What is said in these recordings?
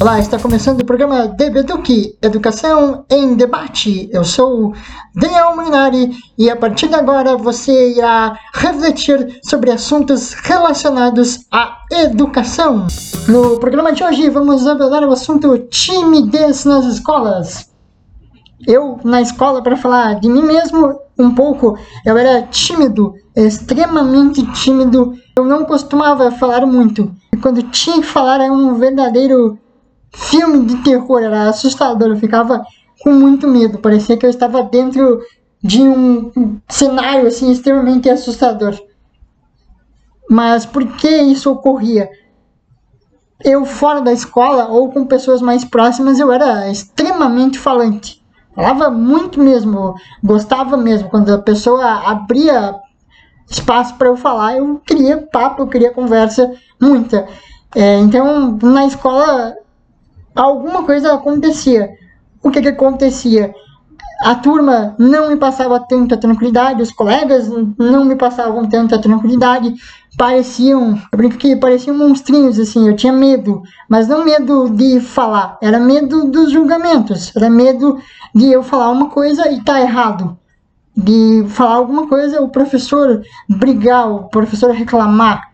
Olá, está começando o programa DBDUC, Educação em Debate. Eu sou Daniel Molinari e a partir de agora você irá refletir sobre assuntos relacionados à educação. No programa de hoje vamos abordar o assunto timidez nas escolas. Eu, na escola, para falar de mim mesmo um pouco, eu era tímido, extremamente tímido. Eu não costumava falar muito. E quando tinha que falar era um verdadeiro filme de terror, era assustador, eu ficava com muito medo, parecia que eu estava dentro de um cenário assim extremamente assustador. Mas por que isso ocorria? Eu fora da escola ou com pessoas mais próximas, eu era extremamente falante. Falava muito mesmo, gostava mesmo. Quando a pessoa abria espaço para eu falar, eu queria papo, eu queria conversa, muita. É, então, na escola, alguma coisa acontecia. O que, que acontecia? A turma não me passava tanta tranquilidade, os colegas não me passavam tanta tranquilidade, pareciam, eu brinco que pareciam monstrinhos, assim, eu tinha medo, mas não medo de falar, era medo dos julgamentos, era medo de eu falar uma coisa e tá errado, de falar alguma coisa, o professor brigar, o professor reclamar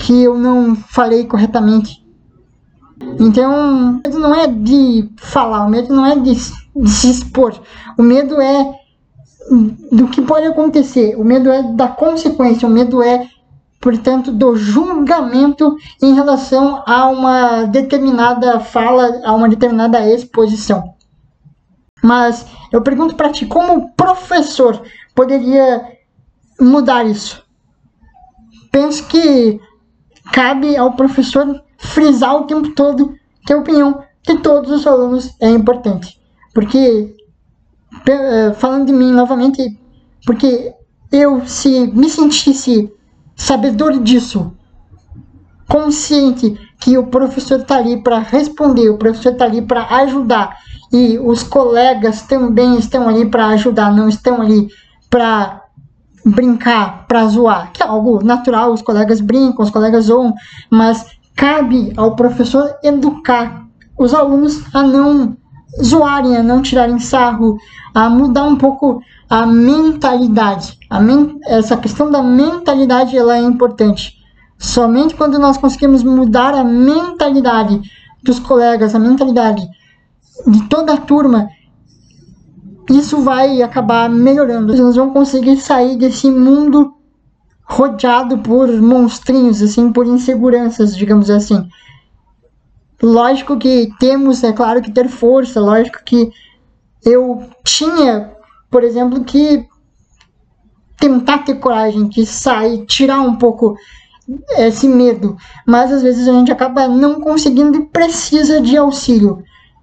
que eu não falei corretamente. Então, o medo não é de falar, o medo não é de, de se expor. O medo é do que pode acontecer, o medo é da consequência, o medo é, portanto, do julgamento em relação a uma determinada fala, a uma determinada exposição. Mas eu pergunto para ti, como professor poderia mudar isso? Penso que cabe ao professor frisar o tempo todo que a opinião de todos os alunos é importante. Porque, eh, falando de mim novamente, porque eu, se me sentisse sabedor disso, consciente que o professor está ali para responder, o professor está ali para ajudar, e os colegas também estão ali para ajudar, não estão ali para brincar, para zoar, que é algo natural, os colegas brincam, os colegas zoam, mas cabe ao professor educar os alunos a não zoarem, a não tirarem sarro, a mudar um pouco a mentalidade. A men essa questão da mentalidade ela é importante. Somente quando nós conseguimos mudar a mentalidade dos colegas, a mentalidade de toda a turma, isso vai acabar melhorando. Nós vamos conseguir sair desse mundo rodeado por monstrinhos, assim, por inseguranças, digamos assim. Lógico que temos, é claro, que ter força, lógico que eu tinha, por exemplo, que tentar ter coragem, que sair, tirar um pouco esse medo, mas às vezes a gente acaba não conseguindo e precisa de auxílio.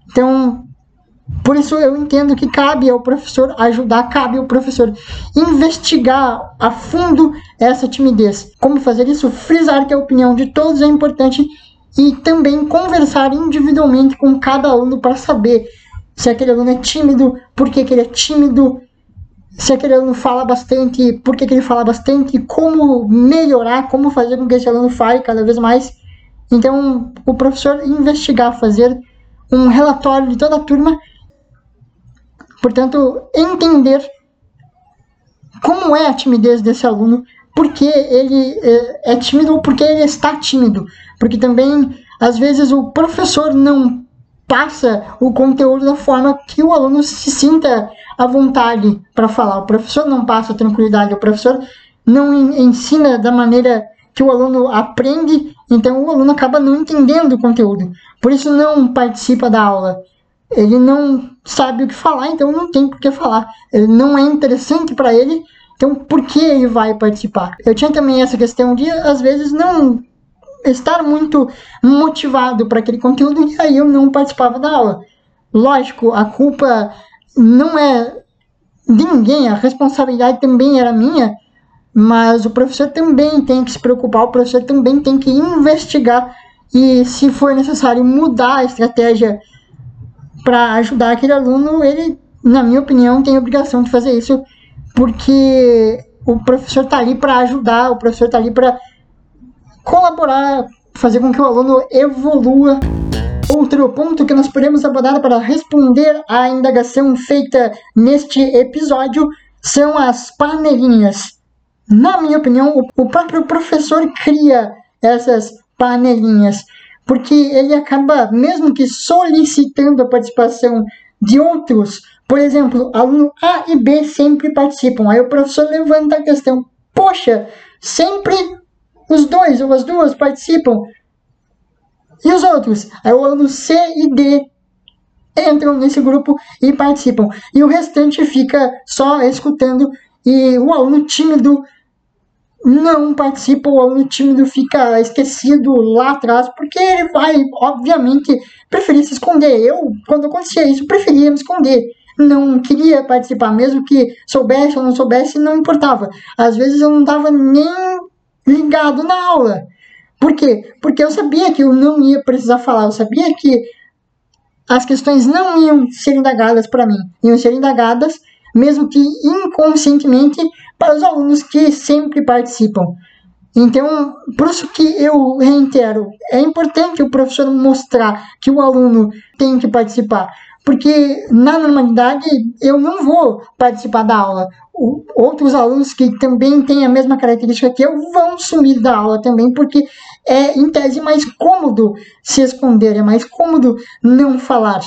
Então, por isso eu entendo que cabe ao professor ajudar, cabe ao professor investigar a fundo essa timidez. Como fazer isso? Frisar que a opinião de todos é importante e também conversar individualmente com cada aluno para saber se aquele aluno é tímido, por que, que ele é tímido, se aquele aluno fala bastante, por que, que ele fala bastante, como melhorar, como fazer com que esse aluno fale cada vez mais. Então, o professor investigar, fazer um relatório de toda a turma Portanto, entender como é a timidez desse aluno, por que ele é, é tímido ou por que ele está tímido. Porque também, às vezes, o professor não passa o conteúdo da forma que o aluno se sinta à vontade para falar. O professor não passa tranquilidade, o professor não ensina da maneira que o aluno aprende, então o aluno acaba não entendendo o conteúdo. Por isso não participa da aula ele não sabe o que falar, então não tem por que falar. Ele não é interessante para ele, então por que ele vai participar? Eu tinha também essa questão de, às vezes, não estar muito motivado para aquele conteúdo e aí eu não participava da aula. Lógico, a culpa não é de ninguém, a responsabilidade também era minha, mas o professor também tem que se preocupar, o professor também tem que investigar e, se for necessário, mudar a estratégia para ajudar aquele aluno, ele, na minha opinião, tem obrigação de fazer isso, porque o professor está ali para ajudar, o professor está ali para colaborar, fazer com que o aluno evolua. Outro ponto que nós podemos abordar para responder à indagação feita neste episódio são as panelinhas. Na minha opinião, o próprio professor cria essas panelinhas, porque ele acaba, mesmo que solicitando a participação de outros, por exemplo, aluno A e B sempre participam. Aí o professor levanta a questão: poxa, sempre os dois ou as duas participam. E os outros? Aí o aluno C e D entram nesse grupo e participam. E o restante fica só escutando e o aluno tímido não participa, o aluno tímido fica esquecido lá atrás, porque ele vai, obviamente, preferir se esconder. Eu, quando acontecia isso, preferia me esconder. Não queria participar, mesmo que soubesse ou não soubesse, não importava. Às vezes eu não estava nem ligado na aula. Por quê? Porque eu sabia que eu não ia precisar falar, eu sabia que as questões não iam ser indagadas para mim, iam ser indagadas, mesmo que inconscientemente, para os alunos que sempre participam. Então, por isso que eu reitero, é importante o professor mostrar que o aluno tem que participar, porque na normalidade eu não vou participar da aula. Outros alunos que também têm a mesma característica que eu vão sumir da aula também, porque é em tese mais cômodo se esconder, é mais cômodo não falar.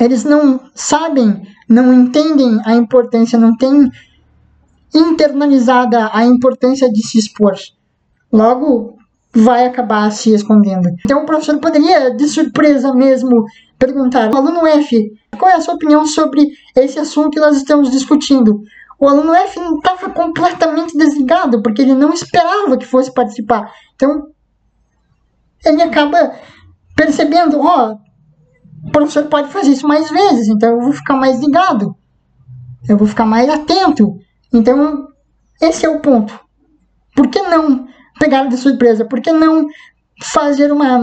Eles não sabem, não entendem a importância, não têm internalizada a importância de se expor. Logo, vai acabar se escondendo. Então o professor poderia, de surpresa mesmo, perguntar: aluno F, qual é a sua opinião sobre esse assunto que nós estamos discutindo? O aluno F estava completamente desligado, porque ele não esperava que fosse participar. Então, ele acaba percebendo: ó, oh, professor pode fazer isso mais vezes, então eu vou ficar mais ligado, eu vou ficar mais atento. Então, esse é o ponto. Por que não pegar de surpresa? Por que não fazer uma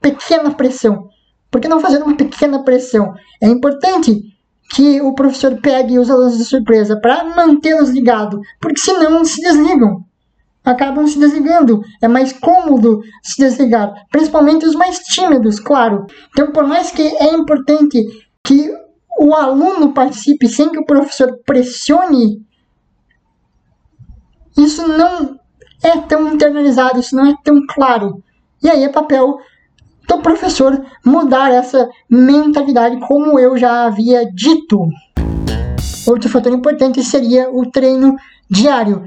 pequena pressão? Por que não fazer uma pequena pressão? É importante que o professor pegue os alunos de surpresa para mantê-los ligados, porque senão se desligam. Acabam se desligando. É mais cômodo se desligar, principalmente os mais tímidos, claro. Então, por mais que é importante que o aluno participe sem que o professor pressione isso não é tão internalizado, isso não é tão claro. E aí é papel do professor mudar essa mentalidade, como eu já havia dito. Outro fator importante seria o treino diário.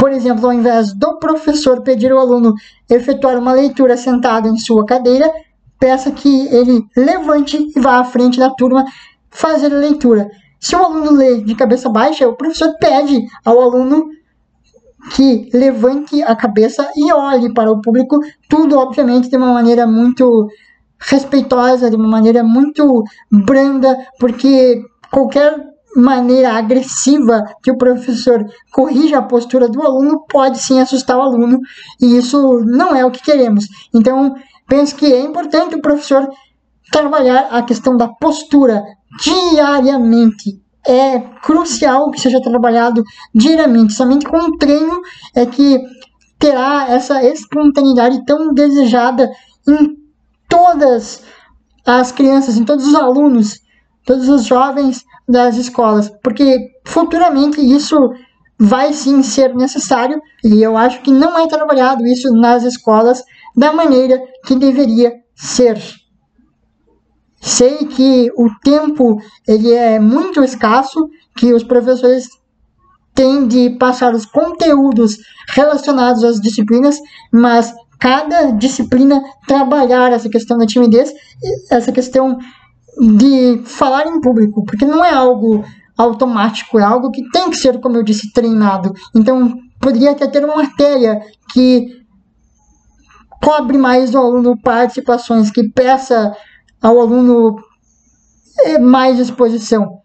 Por exemplo, ao invés do professor pedir ao aluno efetuar uma leitura sentado em sua cadeira, peça que ele levante e vá à frente da turma fazer a leitura. Se o aluno lê de cabeça baixa, o professor pede ao aluno que levante a cabeça e olhe para o público, tudo obviamente de uma maneira muito respeitosa, de uma maneira muito branda, porque qualquer maneira agressiva que o professor corrija a postura do aluno pode sim assustar o aluno, e isso não é o que queremos. Então, penso que é importante o professor trabalhar a questão da postura diariamente é crucial que seja trabalhado diariamente. Somente com o treino é que terá essa espontaneidade tão desejada em todas as crianças, em todos os alunos, todos os jovens das escolas, porque futuramente isso vai sim ser necessário e eu acho que não é trabalhado isso nas escolas da maneira que deveria ser. Sei que o tempo ele é muito escasso, que os professores têm de passar os conteúdos relacionados às disciplinas, mas cada disciplina trabalhar essa questão da timidez, essa questão de falar em público, porque não é algo automático, é algo que tem que ser, como eu disse, treinado. Então, poderia até ter uma matéria que cobre mais o aluno participações, que peça ao aluno é, mais exposição.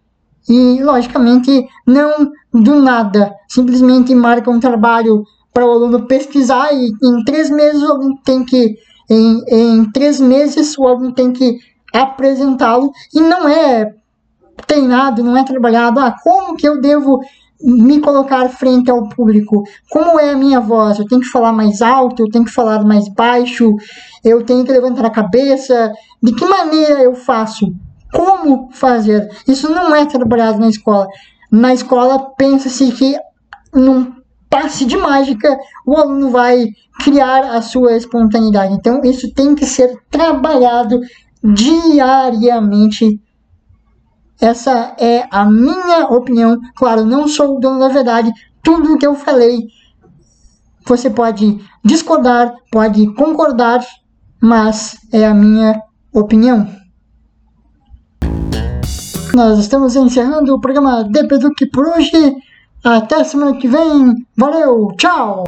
E, logicamente, não do nada, simplesmente marca um trabalho para o aluno pesquisar e em três meses o aluno tem que, em, em três meses o aluno tem que apresentá-lo e não é treinado, não é trabalhado. Ah, como que eu devo me colocar frente ao público. Como é a minha voz? Eu tenho que falar mais alto, eu tenho que falar mais baixo, eu tenho que levantar a cabeça. De que maneira eu faço? Como fazer? Isso não é trabalhado na escola. Na escola, pensa-se que num passe de mágica o aluno vai criar a sua espontaneidade. Então, isso tem que ser trabalhado diariamente essa é a minha opinião. Claro, não sou o dono da verdade. Tudo o que eu falei, você pode discordar, pode concordar, mas é a minha opinião. Nós estamos encerrando o programa DPDuc por hoje. Até semana que vem. Valeu, tchau!